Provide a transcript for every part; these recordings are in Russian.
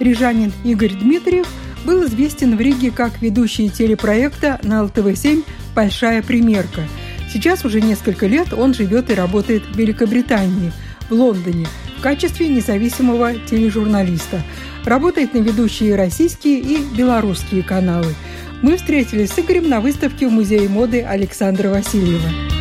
Рижанин Игорь Дмитриев был известен в Риге как ведущий телепроекта на ЛТВ-7 «Большая примерка». Сейчас уже несколько лет он живет и работает в Великобритании, в Лондоне, в качестве независимого тележурналиста. Работает на ведущие российские и белорусские каналы. Мы встретились с Игорем на выставке в Музее моды Александра Васильева.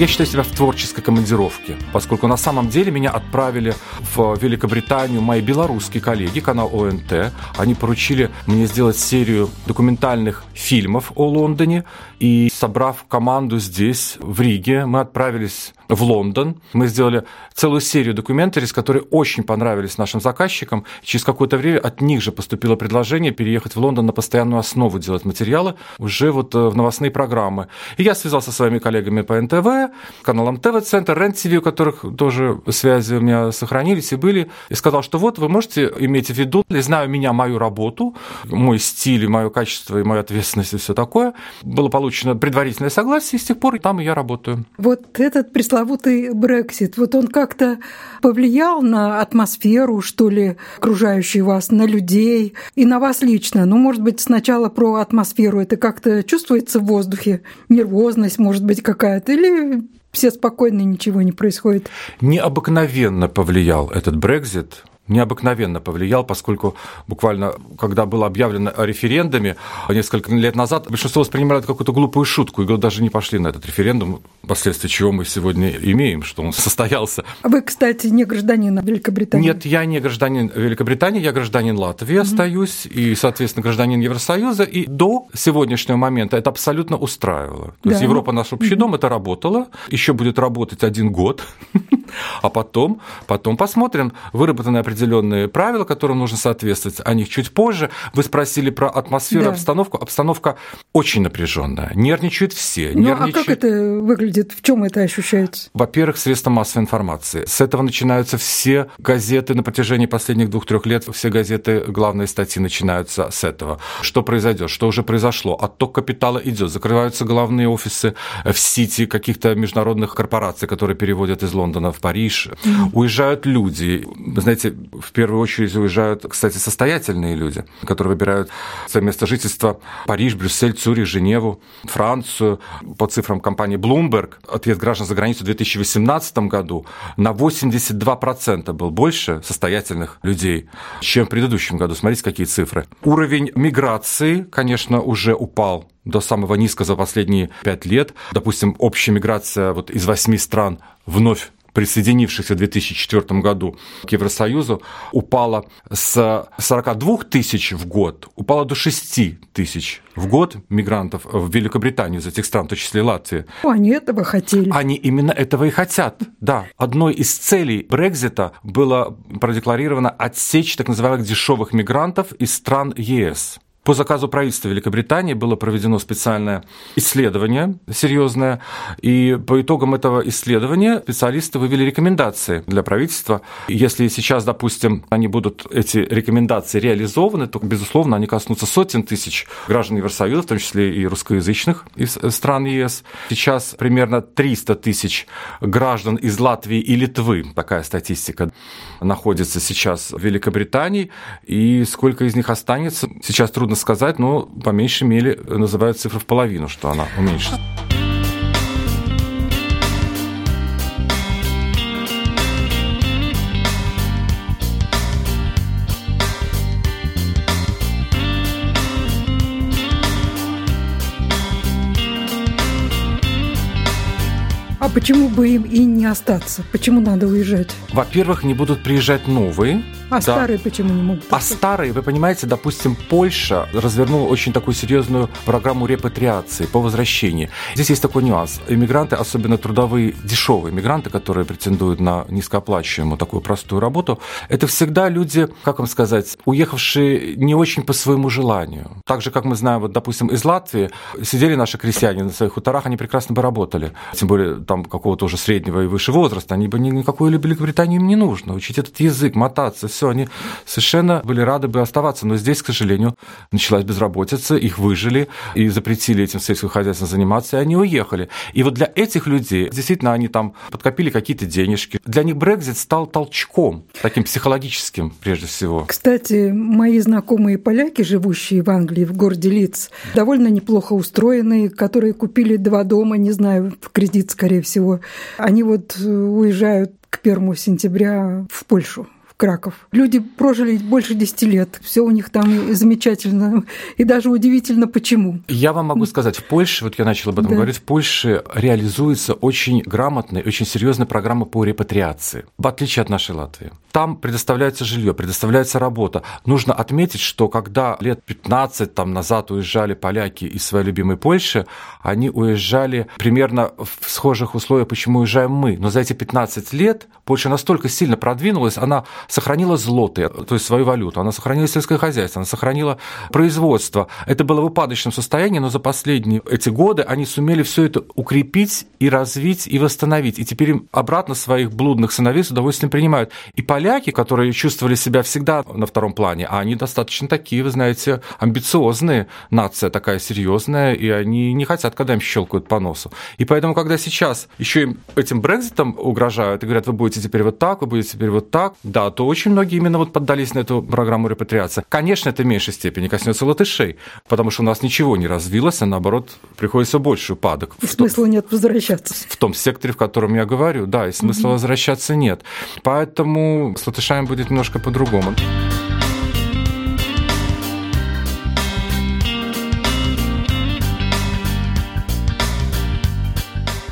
Я считаю себя в творческой командировке, поскольку на самом деле меня отправили в Великобританию мои белорусские коллеги, канал ОНТ. Они поручили мне сделать серию документальных фильмов о Лондоне. И собрав команду здесь, в Риге, мы отправились в Лондон. Мы сделали целую серию документариев, которые очень понравились нашим заказчикам. Через какое-то время от них же поступило предложение переехать в Лондон на постоянную основу делать материалы уже вот э, в новостные программы. И я связался со своими коллегами по НТВ, каналом ТВ-центр, РЕН-ТВ, у которых тоже связи у меня сохранились и были, и сказал, что вот вы можете иметь в виду, зная меня, мою работу, мой стиль, мое качество и мою ответственность и все такое. Было получено предварительное согласие, и с тех пор там и я работаю. Вот этот пресловутый Брексит, вот он как-то повлиял на атмосферу, что ли, окружающую вас, на людей и на вас лично? Ну, может быть, сначала про атмосферу. Это как-то чувствуется в воздухе? Нервозность, может быть, какая-то? Или все спокойно, ничего не происходит? Необыкновенно повлиял этот Брекзит необыкновенно повлиял, поскольку буквально, когда было объявлено о референдуме несколько лет назад, большинство воспринимало это какую-то глупую шутку, и даже не пошли на этот референдум, последствия чего мы сегодня имеем, что он состоялся. А вы, кстати, не гражданин Великобритании? Нет, я не гражданин Великобритании, я гражданин Латвии mm-hmm. остаюсь, и, соответственно, гражданин Евросоюза, и до сегодняшнего момента это абсолютно устраивало. То да. есть Европа наш общий mm-hmm. дом, это работало, еще будет работать один год, а потом, потом посмотрим, выработаны определенные правила, которым нужно соответствовать, о них чуть позже. Вы спросили про атмосферу, да. обстановку. Обстановка очень напряженная, нервничают все. Ну, нервничают... а как это выглядит? В чем это ощущается? Во-первых, средства массовой информации. С этого начинаются все газеты на протяжении последних двух-трех лет, все газеты, главные статьи начинаются с этого. Что произойдет, что уже произошло? Отток капитала идет, закрываются главные офисы в Сити каких-то международных корпораций, которые переводят из Лондона в Париж, mm-hmm. уезжают люди. Знаете, в первую очередь уезжают, кстати, состоятельные люди, которые выбирают свое место жительства Париж, Брюссель, Цюрих, Женеву, Францию. По цифрам компании Bloomberg, ответ граждан за границу в 2018 году на 82% был больше состоятельных людей, чем в предыдущем году. Смотрите, какие цифры. Уровень миграции, конечно, уже упал до самого низкого за последние пять лет. Допустим, общая миграция вот из восьми стран вновь присоединившихся в 2004 году к Евросоюзу, упала с 42 тысяч в год, упала до 6 тысяч в год мигрантов в Великобританию из этих стран, в том числе Латвии. Они этого хотели. Они именно этого и хотят, да. Одной из целей Брекзита было продекларировано отсечь так называемых дешевых мигрантов из стран ЕС. По заказу правительства Великобритании было проведено специальное исследование серьезное, и по итогам этого исследования специалисты вывели рекомендации для правительства. Если сейчас, допустим, они будут, эти рекомендации реализованы, то, безусловно, они коснутся сотен тысяч граждан Евросоюза, в том числе и русскоязычных из стран ЕС. Сейчас примерно 300 тысяч граждан из Латвии и Литвы, такая статистика, находится сейчас в Великобритании, и сколько из них останется, сейчас трудно сказать, но по меньшей мере называют цифру в половину, что она уменьшится. Почему бы им и не остаться? Почему надо уезжать? Во-первых, не будут приезжать новые. А да. старые почему не могут? А старые, вы понимаете, допустим, Польша развернула очень такую серьезную программу репатриации по возвращении. Здесь есть такой нюанс. Иммигранты, особенно трудовые, дешевые иммигранты, которые претендуют на низкооплачиваемую такую простую работу, это всегда люди, как вам сказать, уехавшие не очень по своему желанию. Так же, как мы знаем, вот, допустим, из Латвии сидели наши крестьяне на своих хуторах, они прекрасно бы работали. Тем более там какого-то уже среднего и выше возраста. Они бы никакой Великобритании им не нужно. Учить этот язык, мотаться, все. Они совершенно были рады бы оставаться. Но здесь, к сожалению, началась безработица, их выжили и запретили этим сельским хозяйством заниматься, и они уехали. И вот для этих людей, действительно, они там подкопили какие-то денежки. Для них Брекзит стал толчком, таким психологическим прежде всего. Кстати, мои знакомые поляки, живущие в Англии, в городе Лиц, довольно неплохо устроенные, которые купили два дома, не знаю, в кредит, скорее всего. Они вот э, уезжают к 1 сентября в Польшу. Краков. Люди прожили больше 10 лет, все у них там замечательно, и даже удивительно, почему. Я вам могу сказать, в Польше, вот я начал об этом да. говорить, в Польше реализуется очень грамотная, очень серьезная программа по репатриации, в отличие от нашей Латвии. Там предоставляется жилье, предоставляется работа. Нужно отметить, что когда лет 15 там, назад уезжали поляки из своей любимой Польши, они уезжали примерно в схожих условиях, почему уезжаем мы. Но за эти 15 лет Польша настолько сильно продвинулась, она сохранила злоты, то есть свою валюту, она сохранила сельское хозяйство, она сохранила производство. Это было в упадочном состоянии, но за последние эти годы они сумели все это укрепить и развить и восстановить. И теперь им обратно своих блудных сыновей с удовольствием принимают. И поляки, которые чувствовали себя всегда на втором плане, а они достаточно такие, вы знаете, амбициозные, нация такая серьезная, и они не хотят, когда им щелкают по носу. И поэтому, когда сейчас еще им этим Брекзитом угрожают и говорят, вы будете теперь вот так, вы будете теперь вот так, да, то очень многие именно вот поддались на эту программу репатриации. Конечно, это в меньшей степени коснется латышей, потому что у нас ничего не развилось, а наоборот приходится больше упадок. И смысла нет возвращаться. В том секторе, в котором я говорю, да, и смысла угу. возвращаться нет. Поэтому с латышами будет немножко по-другому.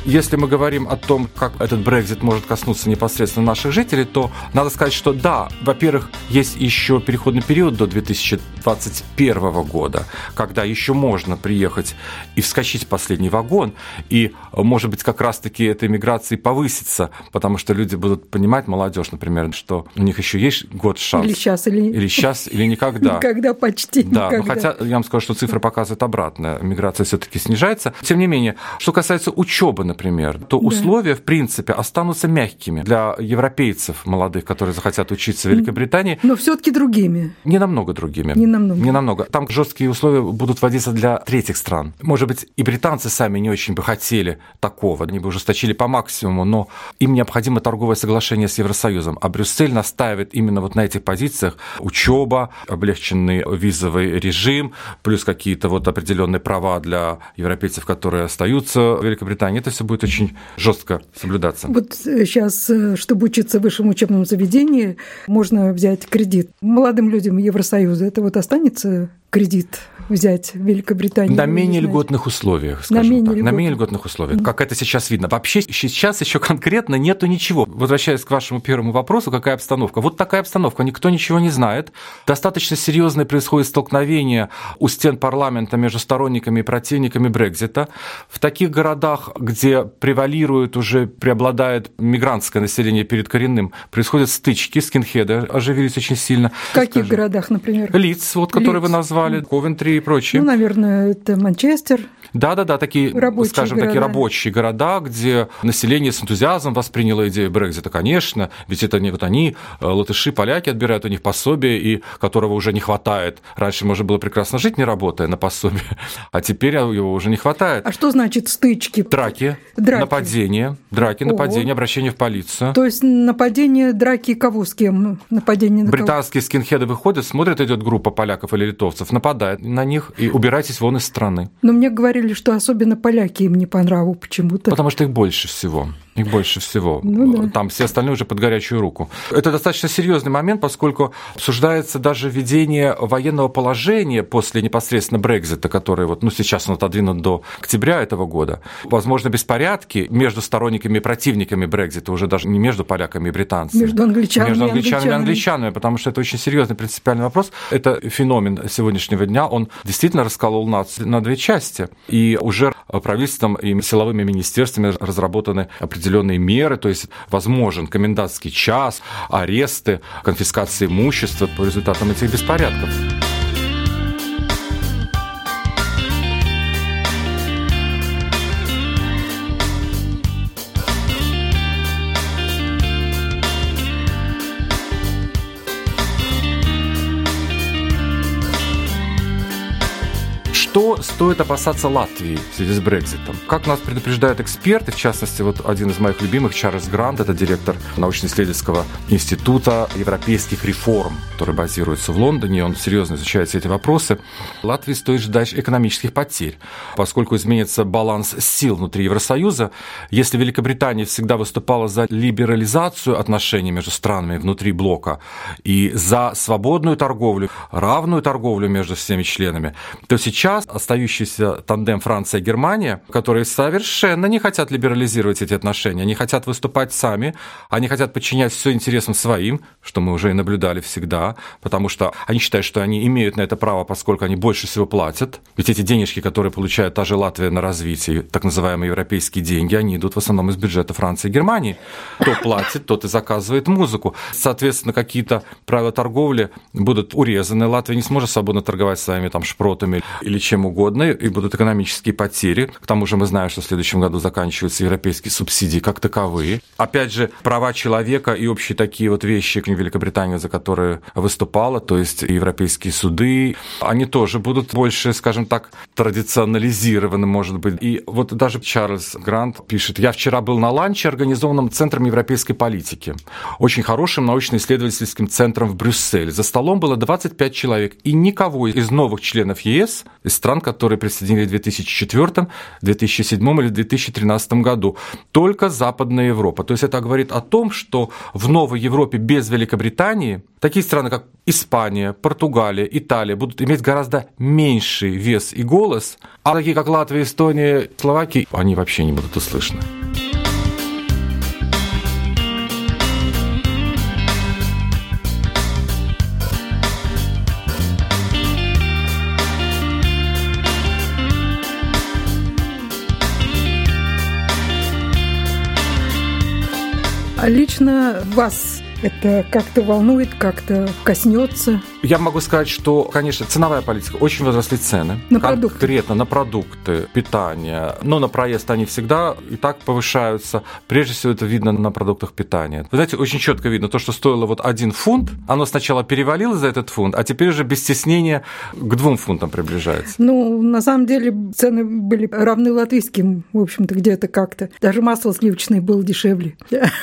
Если мы говорим о том, как этот Брекзит может коснуться непосредственно наших жителей, то надо сказать, что да, во-первых, есть еще переходный период до 2021 года, когда еще можно приехать и вскочить в последний вагон, и, может быть, как раз-таки эта иммиграция повысится, потому что люди будут понимать, молодежь, например, что у них еще есть год шанс. Или сейчас, или... Или сейчас, или никогда. Никогда почти да, никогда. хотя я вам скажу, что цифры показывают обратное. Миграция все-таки снижается. Тем не менее, что касается учебы, например, например, то да. условия, в принципе, останутся мягкими для европейцев молодых, которые захотят учиться в Великобритании. Но все-таки другими. Не намного другими. Не намного. Не намного. Там жесткие условия будут вводиться для третьих стран. Может быть, и британцы сами не очень бы хотели такого, они бы ужесточили по максимуму, но им необходимо торговое соглашение с Евросоюзом. А Брюссель настаивает именно вот на этих позициях. Учеба, облегченный визовый режим, плюс какие-то вот определенные права для европейцев, которые остаются в Великобритании. Это все будет очень жестко соблюдаться. Вот сейчас, э, чтобы учиться в высшем учебном заведении, можно взять кредит. Молодым людям Евросоюза это вот останется кредит взять в Великобритании. На менее льготных условиях, скажем на менее так. Льготных. На менее льготных условиях. Mm-hmm. Как это сейчас видно. Вообще сейчас еще конкретно нету ничего. Возвращаясь к вашему первому вопросу, какая обстановка? Вот такая обстановка. Никто ничего не знает. Достаточно серьезное происходит столкновение у стен парламента между сторонниками и противниками Брекзита. В таких городах, где превалирует уже, преобладает мигрантское население перед коренным, происходят стычки, скинхеды оживились очень сильно. В каких Скажем. городах, например? Лиц, вот, которые Лиц. вы назвали, Ковентри и прочее. Ну, наверное, это Манчестер. Да-да-да, такие, рабочие скажем, города. такие рабочие города, где население с энтузиазмом восприняло идею Брекзита, конечно, ведь это не вот они, э, латыши, поляки отбирают у них пособие, и которого уже не хватает. Раньше можно было прекрасно жить, не работая на пособие, а теперь его уже не хватает. А что значит стычки? Драки, драки. нападения, драки, О. нападения, обращение в полицию. То есть нападение, драки кого с кем? Нападение на Британские кого? скинхеды выходят, смотрят, идет группа поляков или литовцев, нападает на них и убирайтесь вон из страны. Но мне говорили, что особенно поляки им не по нраву почему-то. Потому что их больше всего. Их больше всего. Ну, да. Там все остальные уже под горячую руку. Это достаточно серьезный момент, поскольку обсуждается даже введение военного положения после непосредственно Брекзита, который вот, ну, сейчас он отодвинут до октября этого года. Возможно, беспорядки между сторонниками и противниками Брекзита, уже даже не между поляками и британцами. Между англичанами, между англичанами и англичанами, потому что это очень серьезный принципиальный вопрос. Это феномен сегодняшнего дня, он действительно расколол нацию на две части. И уже правительством и силовыми министерствами разработаны определенные меры, то есть возможен комендантский час, аресты, конфискация имущества по результатам этих беспорядков. Стоит опасаться Латвии в связи с Брекзитом? Как нас предупреждают эксперты, в частности, вот один из моих любимых, Чарльз Грант, это директор научно-исследовательского института европейских реформ, который базируется в Лондоне, он серьезно изучает все эти вопросы. Латвии стоит ждать экономических потерь, поскольку изменится баланс сил внутри Евросоюза. Если Великобритания всегда выступала за либерализацию отношений между странами внутри блока и за свободную торговлю, равную торговлю между всеми членами, то сейчас остающийся тандем Франция-Германия, которые совершенно не хотят либерализировать эти отношения. Они хотят выступать сами, они хотят подчинять все интересам своим, что мы уже и наблюдали всегда, потому что они считают, что они имеют на это право, поскольку они больше всего платят. Ведь эти денежки, которые получает та же Латвия на развитие, так называемые европейские деньги, они идут в основном из бюджета Франции и Германии. Кто платит, тот и заказывает музыку. Соответственно, какие-то правила торговли будут урезаны. Латвия не сможет свободно торговать своими там шпротами или чем чем угодно, и будут экономические потери. К тому же мы знаем, что в следующем году заканчиваются европейские субсидии как таковые. Опять же, права человека и общие такие вот вещи, Великобритания, за которые выступала, то есть европейские суды, они тоже будут больше, скажем так, традиционализированы, может быть. И вот даже Чарльз Грант пишет, я вчера был на ланче, организованном Центром европейской политики, очень хорошим научно-исследовательским центром в Брюсселе. За столом было 25 человек, и никого из новых членов ЕС, из стран, которые присоединили в 2004, 2007 или 2013 году. Только Западная Европа. То есть это говорит о том, что в новой Европе без Великобритании такие страны, как Испания, Португалия, Италия будут иметь гораздо меньший вес и голос, а такие, как Латвия, Эстония, Словакия, они вообще не будут услышаны. А лично вас это как-то волнует, как-то коснется? Я могу сказать, что, конечно, ценовая политика. Очень возросли цены. На продукты? Конкретно на продукты, питание. Но на проезд они всегда и так повышаются. Прежде всего, это видно на продуктах питания. Вы знаете, очень четко видно, то, что стоило вот один фунт, оно сначала перевалило за этот фунт, а теперь уже без стеснения к двум фунтам приближается. Ну, на самом деле, цены были равны латвийским, в общем-то, где-то как-то. Даже масло сливочное было дешевле.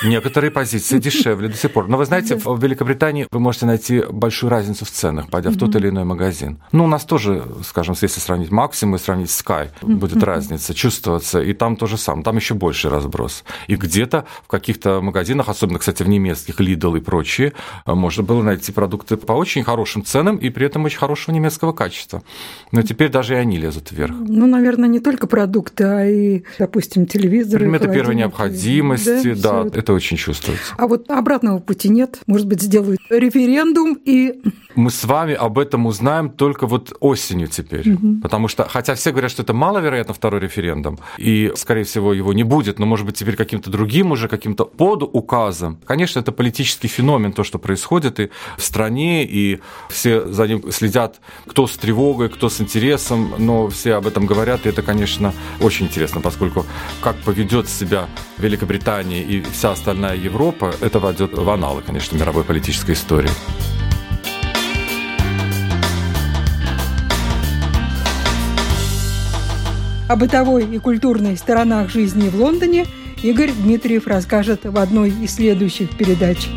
Некоторые позиции дешевле до сих пор. Но вы знаете, в Великобритании вы можете найти большую разницу в ценах, пойдя в тот или иной магазин. Ну, у нас тоже, скажем, если сравнить Максимум и сравнить Sky, будет разница чувствоваться, и там то же самое, там еще больше разброс. И где-то в каких-то магазинах, особенно, кстати, в немецких, Lidl и прочие, можно было найти продукты по очень хорошим ценам и при этом очень хорошего немецкого качества. Но теперь даже и они лезут вверх. Ну, наверное, не только продукты, а и, допустим, телевизоры. Предметы первой необходимости, да, да это очень чувствуется. А вот обратного пути нет? Может быть, сделают референдум и мы с вами об этом узнаем только вот осенью теперь. Угу. Потому что, хотя все говорят, что это маловероятно второй референдум, и, скорее всего, его не будет, но, может быть, теперь каким-то другим уже, каким-то под указом. Конечно, это политический феномен, то, что происходит и в стране, и все за ним следят, кто с тревогой, кто с интересом, но все об этом говорят, и это, конечно, очень интересно, поскольку как поведет себя Великобритания и вся остальная Европа, это войдет в аналы, конечно, мировой политической истории. О бытовой и культурной сторонах жизни в Лондоне Игорь Дмитриев расскажет в одной из следующих передач.